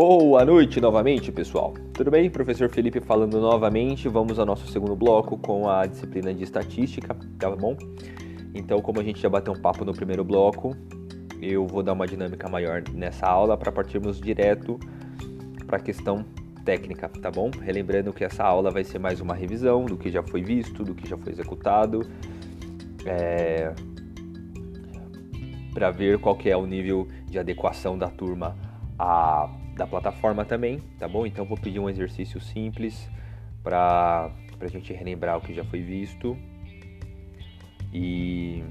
Boa noite novamente, pessoal. Tudo bem? Professor Felipe falando novamente. Vamos ao nosso segundo bloco com a disciplina de estatística, tá bom? Então, como a gente já bateu um papo no primeiro bloco, eu vou dar uma dinâmica maior nessa aula para partirmos direto para a questão técnica, tá bom? Relembrando que essa aula vai ser mais uma revisão do que já foi visto, do que já foi executado, é... para ver qual que é o nível de adequação da turma a, da plataforma também, tá bom? Então vou pedir um exercício simples para a gente relembrar o que já foi visto e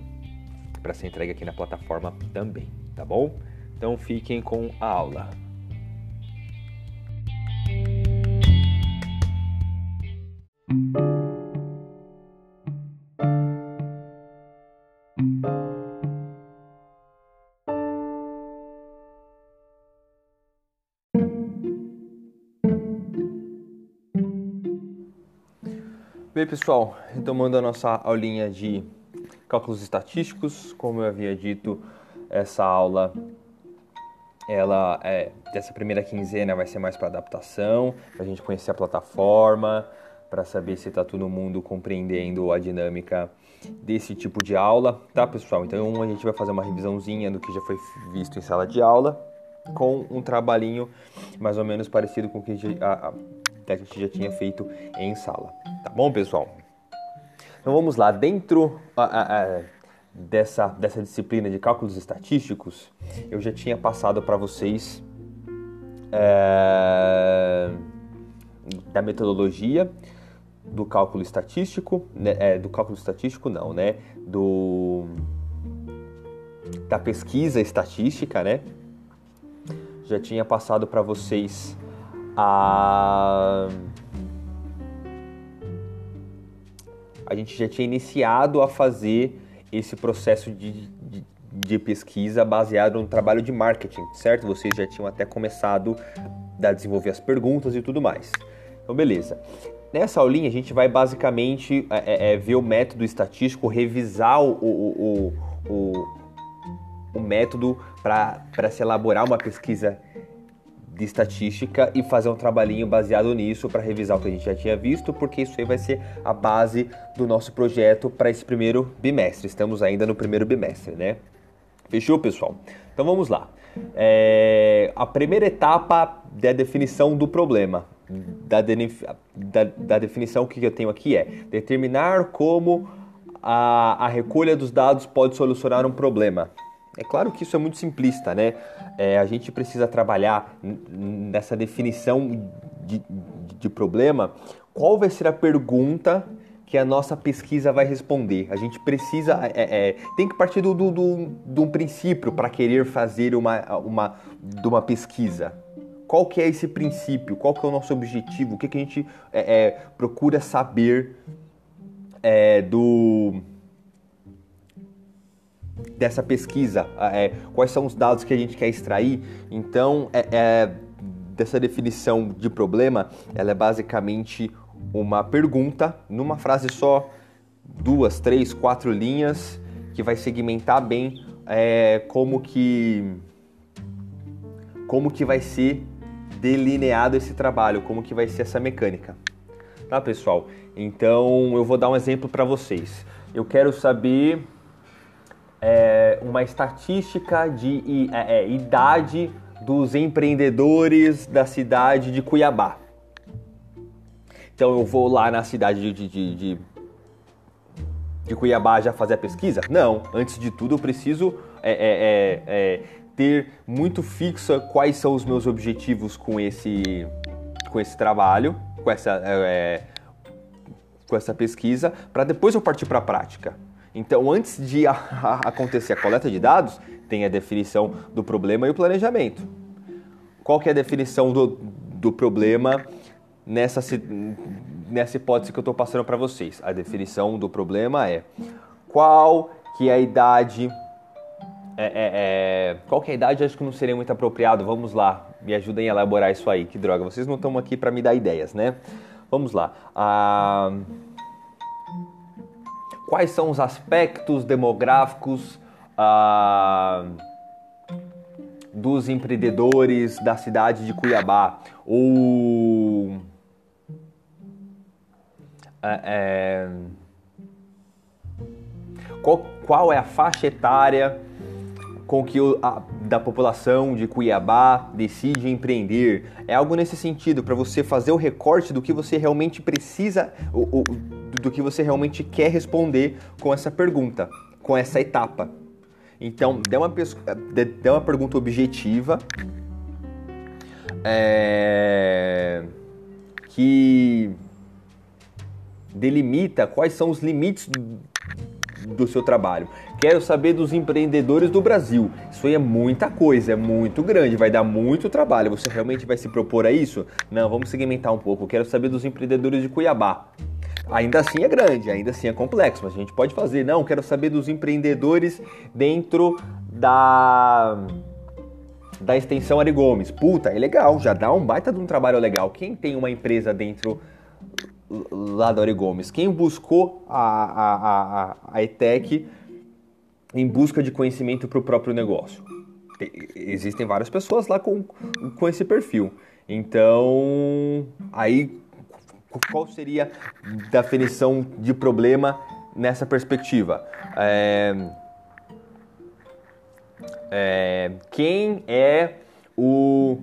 para ser entregue aqui na plataforma também, tá bom? Então fiquem com a aula. Bem, pessoal, retomando a nossa aulinha de cálculos estatísticos, como eu havia dito, essa aula ela é dessa primeira quinzena vai ser mais para adaptação, para a gente conhecer a plataforma, para saber se está todo mundo compreendendo a dinâmica desse tipo de aula, tá, pessoal? Então a gente vai fazer uma revisãozinha do que já foi visto em sala de aula, com um trabalhinho mais ou menos parecido com o que a, a, que a gente já tinha feito em sala. Tá bom, pessoal? Então vamos lá, dentro dessa, dessa disciplina de cálculos estatísticos, eu já tinha passado para vocês é, da metodologia do cálculo estatístico, né, é, do cálculo estatístico não, né, do da pesquisa estatística, né? Já tinha passado para vocês a a gente já tinha iniciado a fazer esse processo de, de, de, pesquisa baseado no trabalho de marketing, certo? Vocês já tinham até começado a desenvolver as perguntas e tudo mais. Então, beleza. Nessa aulinha, a gente vai basicamente é, é, é ver o método estatístico, revisar o, o, o, o, o método para se elaborar uma pesquisa de estatística e fazer um trabalhinho baseado nisso para revisar o que a gente já tinha visto, porque isso aí vai ser a base do nosso projeto para esse primeiro bimestre. Estamos ainda no primeiro bimestre, né? Fechou, pessoal? Então vamos lá. É, a primeira etapa da definição do problema. Da, da, da definição que eu tenho aqui é determinar como a, a recolha dos dados pode solucionar um problema. É claro que isso é muito simplista, né? É, a gente precisa trabalhar nessa definição de, de problema. Qual vai ser a pergunta que a nossa pesquisa vai responder. A gente precisa, é, é, tem que partir do, do, do, do um princípio para querer fazer uma, uma, de uma pesquisa. Qual que é esse princípio? Qual que é o nosso objetivo? O que, que a gente é, é procura saber é, do dessa pesquisa, é, quais são os dados que a gente quer extrair. Então, é, é, dessa definição de problema, ela é basicamente uma pergunta numa frase só, duas, três, quatro linhas, que vai segmentar bem é, como que como que vai ser delineado esse trabalho, como que vai ser essa mecânica. Tá, pessoal? Então, eu vou dar um exemplo para vocês. Eu quero saber é, uma estatística de é, é, idade dos empreendedores da cidade de Cuiabá. Então eu vou lá na cidade de, de, de, de Cuiabá já fazer a pesquisa? Não. Antes de tudo eu preciso é, é, é, ter muito fixa quais são os meus objetivos com esse, com esse trabalho, com essa, com essa pesquisa, para depois eu partir para a prática. Então, antes de a, a acontecer a coleta de dados, tem a definição do problema e o planejamento. Qual que é a definição do, do problema nessa, nessa hipótese que eu estou passando para vocês? A definição do problema é qual que é a idade... É, é, é, qual que é a idade? Acho que não seria muito apropriado. Vamos lá, me ajudem a elaborar isso aí. Que droga, vocês não estão aqui para me dar ideias, né? Vamos lá. Ah quais são os aspectos demográficos ah, dos empreendedores da cidade de Cuiabá ou é, é, qual, qual é a faixa etária com que o, a, da população de Cuiabá decide empreender. É algo nesse sentido, para você fazer o recorte do que você realmente precisa, o, o, do que você realmente quer responder com essa pergunta, com essa etapa. Então, dê uma, dê uma pergunta objetiva é, que delimita quais são os limites do seu trabalho. Quero saber dos empreendedores do Brasil. Isso aí é muita coisa, é muito grande, vai dar muito trabalho. Você realmente vai se propor a isso? Não, vamos segmentar um pouco. Quero saber dos empreendedores de Cuiabá. Ainda assim é grande, ainda assim é complexo, mas a gente pode fazer. Não, quero saber dos empreendedores dentro da da extensão Ari Gomes. Puta, é legal, já dá um baita de um trabalho legal. Quem tem uma empresa dentro lá da Ari Gomes? Quem buscou a, a, a, a ETEC em busca de conhecimento para o próprio negócio? Existem várias pessoas lá com, com esse perfil. Então, aí qual seria a definição de problema nessa perspectiva? É, é, quem é o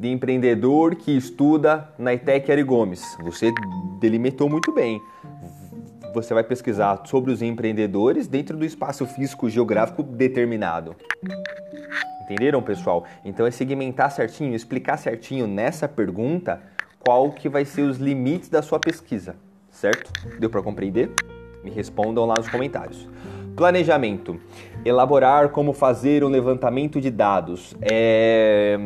empreendedor que estuda na ITEC Ari Gomes? Você delimitou muito bem. Você vai pesquisar sobre os empreendedores dentro do espaço físico geográfico determinado. Entenderam, pessoal? Então é segmentar certinho, explicar certinho nessa pergunta qual que vai ser os limites da sua pesquisa, certo? Deu para compreender? Me respondam lá nos comentários. Planejamento. Elaborar como fazer um levantamento de dados. É...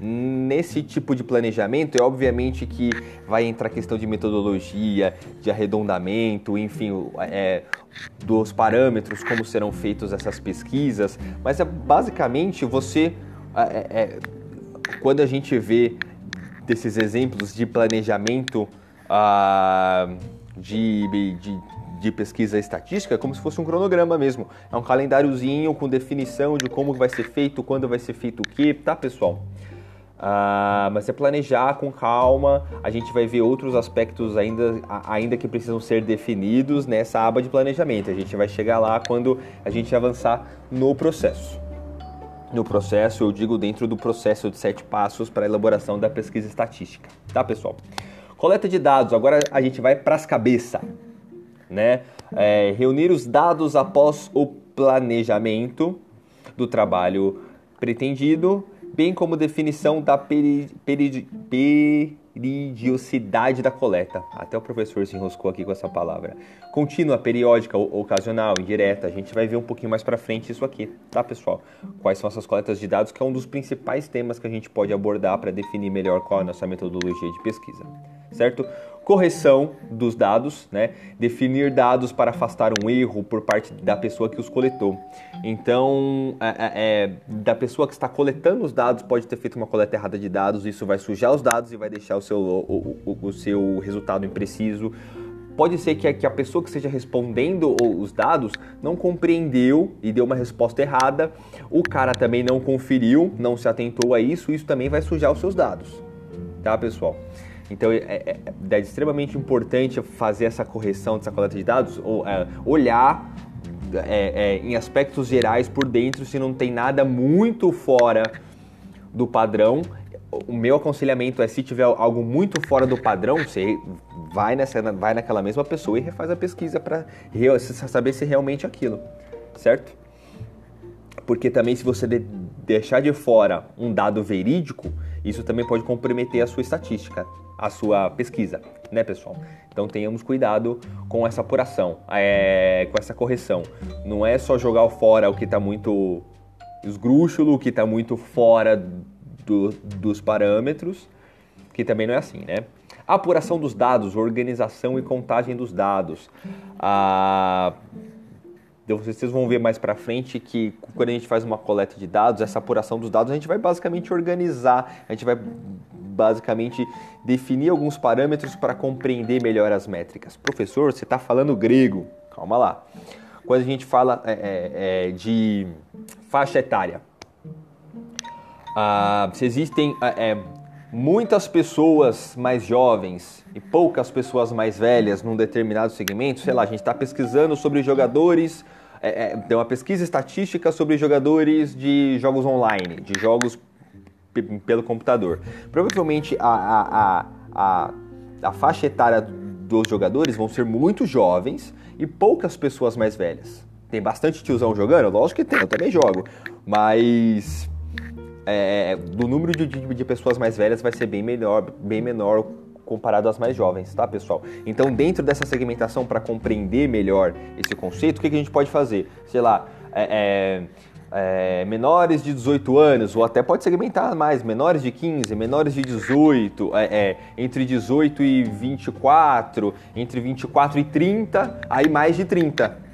Nesse tipo de planejamento, é obviamente que vai entrar a questão de metodologia, de arredondamento, enfim, é, dos parâmetros, como serão feitas essas pesquisas, mas é basicamente você, é, é, quando a gente vê desses exemplos de planejamento uh, de, de, de, pesquisa estatística como se fosse um cronograma mesmo. É um calendáriozinho com definição de como vai ser feito, quando vai ser feito o que, tá pessoal? Uh, mas é planejar com calma, a gente vai ver outros aspectos ainda, ainda que precisam ser definidos nessa aba de planejamento. A gente vai chegar lá quando a gente avançar no processo no processo, eu digo dentro do processo de sete passos para a elaboração da pesquisa estatística, tá pessoal? Coleta de dados, agora a gente vai para as cabeças, né? É, reunir os dados após o planejamento do trabalho pretendido, bem como definição da peri, peri, peri peridiosidade da coleta. Até o professor se enroscou aqui com essa palavra. Contínua, periódica, ocasional, indireta. A gente vai ver um pouquinho mais para frente isso aqui, tá, pessoal? Quais são essas coletas de dados, que é um dos principais temas que a gente pode abordar para definir melhor qual é a nossa metodologia de pesquisa, certo? Correção dos dados, né? definir dados para afastar um erro por parte da pessoa que os coletou. Então, é, é, é, da pessoa que está coletando os dados pode ter feito uma coleta errada de dados, isso vai sujar os dados e vai deixar o seu, o, o, o seu resultado impreciso. Pode ser que a, que a pessoa que esteja respondendo os dados não compreendeu e deu uma resposta errada, o cara também não conferiu, não se atentou a isso, isso também vai sujar os seus dados. Tá, pessoal? Então é, é, é, extremamente importante fazer essa correção dessa coleta de dados, ou é, olhar é, é, em aspectos gerais por dentro se não tem nada muito fora do padrão. O meu aconselhamento é se tiver algo muito fora do padrão, você vai, nessa, vai naquela mesma pessoa e refaz a pesquisa para saber se é realmente aquilo, certo? Porque também se você de, deixar de fora um dado verídico, isso também pode comprometer a sua estatística a sua pesquisa, né, pessoal? Então tenhamos cuidado com essa apuração, é, com essa correção. Não é só jogar fora o que está muito esgrúxulo, o que está muito fora do, dos parâmetros, que também não é assim, né? A apuração dos dados, organização e contagem dos dados. A vocês vão ver mais para frente que quando a gente faz uma coleta de dados, essa apuração dos dados, a gente vai basicamente organizar, a gente vai basicamente definir alguns parâmetros para compreender melhor as métricas. Professor, você está falando grego? Calma lá. Quando a gente fala é, é, é de faixa etária, ah, se existem é, muitas pessoas mais jovens e poucas pessoas mais velhas num determinado segmento, sei lá, a gente está pesquisando sobre jogadores, é, é, uma pesquisa estatística sobre jogadores de jogos online, de jogos pelo computador. Provavelmente a, a, a, a, faixa etária dos jogadores vão ser muito jovens e poucas pessoas mais velhas. Tem bastante tiozão jogando? Lógico que tem, eu também jogo. Mas é, do número de, de, de, pessoas mais velhas vai ser bem melhor, bem menor comparado às mais jovens, tá, pessoal? Então, dentro dessa segmentação, para compreender melhor esse conceito, o que, que, a gente pode fazer? Sei lá, é, é, é menores de 18 anos, ou até pode segmentar mais, menores de 15, menores de 18, é, é, entre 18 e 24, entre 24 e 30, aí mais de 30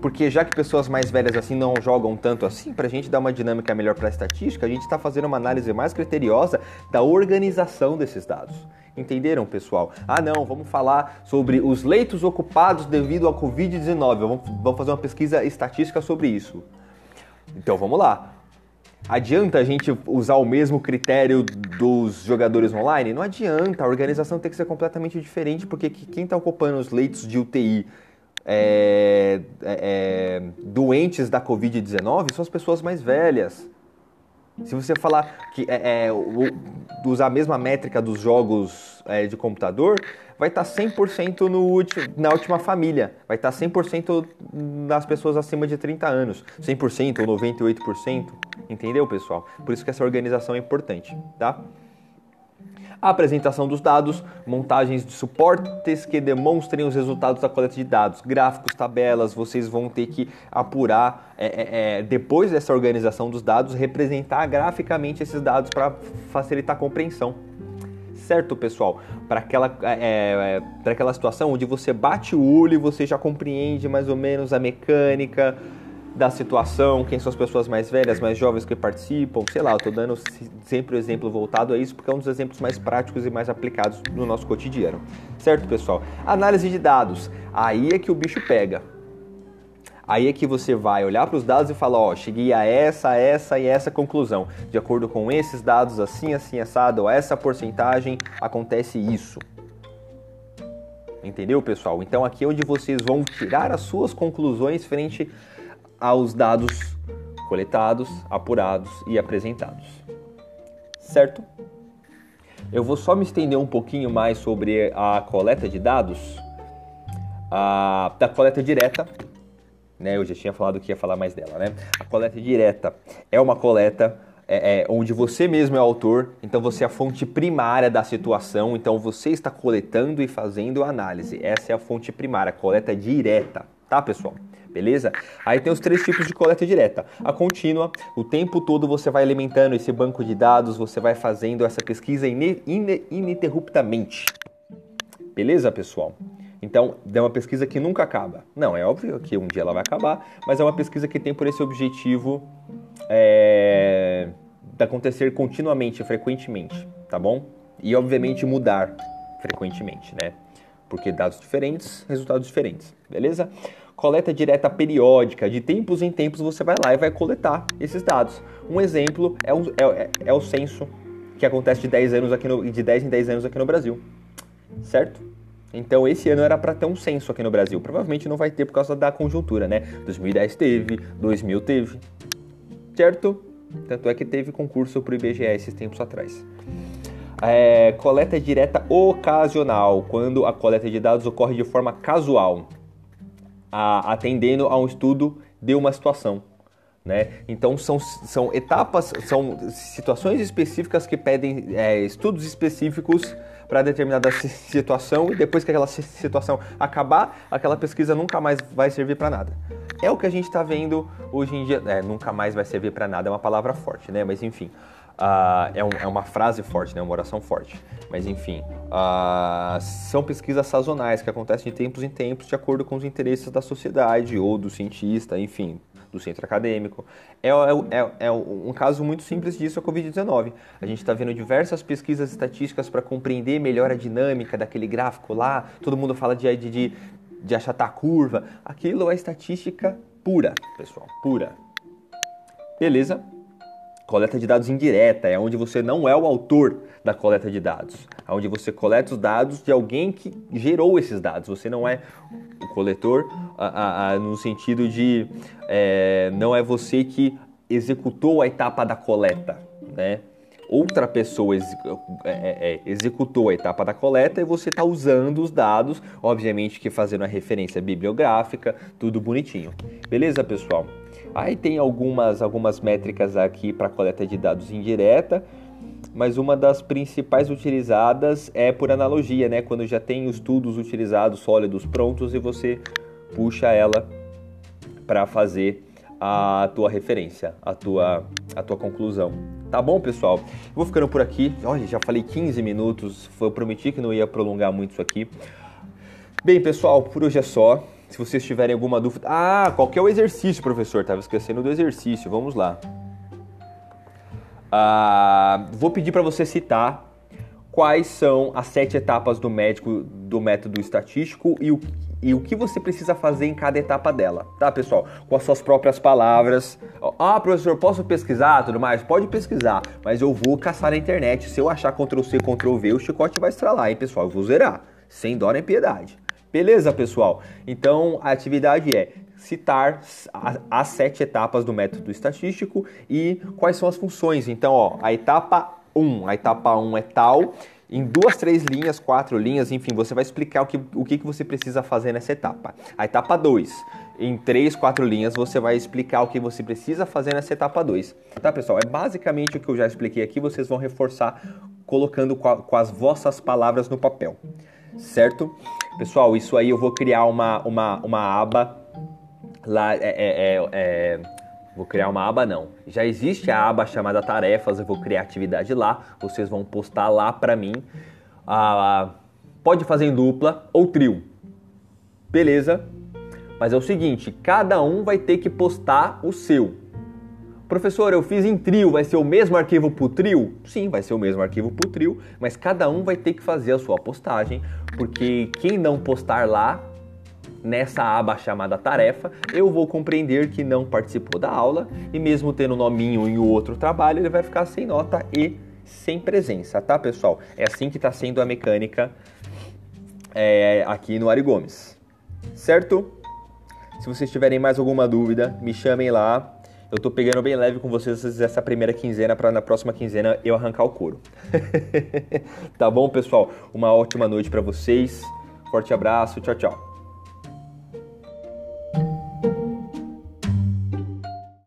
porque já que pessoas mais velhas assim não jogam tanto assim, para a gente dar uma dinâmica melhor para a estatística, a gente está fazendo uma análise mais criteriosa da organização desses dados. Entenderam, pessoal? Ah, não, vamos falar sobre os leitos ocupados devido à Covid-19. Vamos, vamos fazer uma pesquisa estatística sobre isso. Então vamos lá. Adianta a gente usar o mesmo critério dos jogadores online? Não adianta, a organização tem que ser completamente diferente, porque quem está ocupando os leitos de UTI é, é, é, doentes da Covid-19 são as pessoas mais velhas. Se você falar que é, é usar a mesma métrica dos jogos é, de computador, vai estar 100% no na última família. Vai estar 100% das pessoas acima de 30 anos. 100% ou 98%. Entendeu, pessoal? Por isso que essa organização é importante, tá? Apresentação dos dados, montagens de suportes que demonstrem os resultados da coleta de dados, gráficos, tabelas, vocês vão ter que apurar é, é, é depois dessa organização dos dados, representar graficamente esses dados para facilitar a compreensão. Certo, pessoal? Para aquela, é, é aquela situação onde você bate o olho e você já compreende mais ou menos a mecânica, da situação, quem são as pessoas mais velhas, mais jovens que participam, sei lá, eu tô dando sempre o exemplo voltado a isso porque é um dos exemplos mais práticos e mais aplicados no nosso cotidiano. Certo, pessoal? Análise de dados. Aí é que o bicho pega. Aí é que você vai olhar para os dados e falar, ó, cheguei a essa, essa e essa conclusão. De acordo com esses dados, assim, assim, assado, ou essa porcentagem, acontece isso. Entendeu, pessoal? Então aqui é onde vocês vão tirar as suas conclusões frente aos dados coletados, apurados e apresentados. Certo? Eu vou só me estender um pouquinho mais sobre a coleta de dados, a, da coleta direta. Né? Eu já tinha falado que ia falar mais dela. Né? A coleta direta é uma coleta é, é, onde você mesmo é autor, então você é a fonte primária da situação, então você está coletando e fazendo análise. Essa é a fonte primária, a coleta direta, tá, pessoal? Beleza? Aí tem os três tipos de coleta direta. A contínua, o tempo todo você vai alimentando esse banco de dados, você vai fazendo essa pesquisa ininterruptamente. Beleza, pessoal? Então, é uma pesquisa que nunca acaba. Não, é óbvio que um dia ela vai acabar, mas é uma pesquisa que tem por esse objetivo é, de acontecer continuamente, frequentemente, tá bom? E, obviamente, mudar frequentemente, né? Porque dados diferentes, resultados diferentes, beleza? Coleta direta periódica, de tempos em tempos você vai lá e vai coletar esses dados. Um exemplo é o, é, é o censo que acontece de 10, anos aqui no, de 10 em 10 anos aqui no Brasil, certo? Então esse ano era para ter um censo aqui no Brasil. Provavelmente não vai ter por causa da conjuntura, né? 2010 teve, 2000 teve, certo? Tanto é que teve concurso para o IBGE esses tempos atrás. É, coleta direta ocasional, quando a coleta de dados ocorre de forma casual a, atendendo a um estudo de uma situação. Né? Então são, são etapas, são situações específicas que pedem é, estudos específicos para determinada situação e depois que aquela situação acabar, aquela pesquisa nunca mais vai servir para nada. É o que a gente está vendo hoje em dia. É, nunca mais vai servir para nada é uma palavra forte, né? Mas enfim, uh, é, um, é, uma frase forte, né? Uma oração forte. Mas enfim, uh, são pesquisas sazonais que acontecem de tempos em tempos de acordo com os interesses da sociedade ou do cientista, enfim, do centro acadêmico. É, é, é, é um caso muito simples disso a Covid-19. A gente está vendo diversas pesquisas estatísticas para compreender melhor a dinâmica daquele gráfico lá. Todo mundo fala de, de, de achatar a curva. Aquilo é estatística pura, pessoal, pura. Beleza? Coleta de dados indireta é onde você não é o autor da coleta de dados, é onde você coleta os dados de alguém que gerou esses dados. Você não é o coletor a, a, a, no sentido de é, não é você que executou a etapa da coleta, né? Outra pessoa ex, é, é, é, executou a etapa da coleta e você está usando os dados, obviamente que fazendo a referência bibliográfica, tudo bonitinho. Beleza, pessoal? Aí tem algumas, algumas métricas aqui para coleta de dados indireta, mas uma das principais utilizadas é por analogia, né? Quando já tem estudos utilizados sólidos prontos e você puxa ela para fazer a tua referência, a tua, a tua conclusão. Tá bom, pessoal? Vou ficando por aqui. Olha, já falei 15 minutos. Eu prometi que não ia prolongar muito isso aqui. Bem, pessoal, por hoje é só. Se vocês tiverem alguma dúvida. Ah, qual é o exercício, professor? Tava esquecendo do exercício. Vamos lá. Ah, vou pedir para você citar quais são as sete etapas do médico do método estatístico e o, e o que você precisa fazer em cada etapa dela, tá, pessoal? Com as suas próprias palavras. Ah, professor, posso pesquisar tudo mais? Pode pesquisar, mas eu vou caçar na internet. Se eu achar Ctrl C, Ctrl V, o chicote vai estralar, hein, pessoal? Eu vou zerar, sem dó nem piedade. Beleza, pessoal? Então a atividade é citar as sete etapas do método estatístico e quais são as funções. Então, ó, a etapa 1, a etapa 1 é tal, em duas, três linhas, quatro linhas, enfim, você vai explicar o que, o que você precisa fazer nessa etapa. A etapa 2, em três, quatro linhas, você vai explicar o que você precisa fazer nessa etapa 2. Tá, pessoal? É basicamente o que eu já expliquei aqui, vocês vão reforçar colocando com, a, com as vossas palavras no papel certo? Pessoal, isso aí eu vou criar uma, uma, uma aba lá, é, é, é, é, vou criar uma aba não. Já existe a aba chamada tarefas, eu vou criar atividade lá, vocês vão postar lá para mim. Ah, pode fazer em dupla ou trio, beleza? Mas é o seguinte, cada um vai ter que postar o seu. Professor, eu fiz em trio, vai ser o mesmo arquivo para o trio? Sim, vai ser o mesmo arquivo para o trio, mas cada um vai ter que fazer a sua postagem, porque quem não postar lá, nessa aba chamada tarefa, eu vou compreender que não participou da aula e mesmo tendo o nominho em outro trabalho, ele vai ficar sem nota e sem presença, tá pessoal? É assim que está sendo a mecânica é, aqui no Ari Gomes, certo? Se vocês tiverem mais alguma dúvida, me chamem lá, eu tô pegando bem leve com vocês essa primeira quinzena para na próxima quinzena eu arrancar o couro. tá bom, pessoal? Uma ótima noite para vocês. Forte abraço. Tchau, tchau.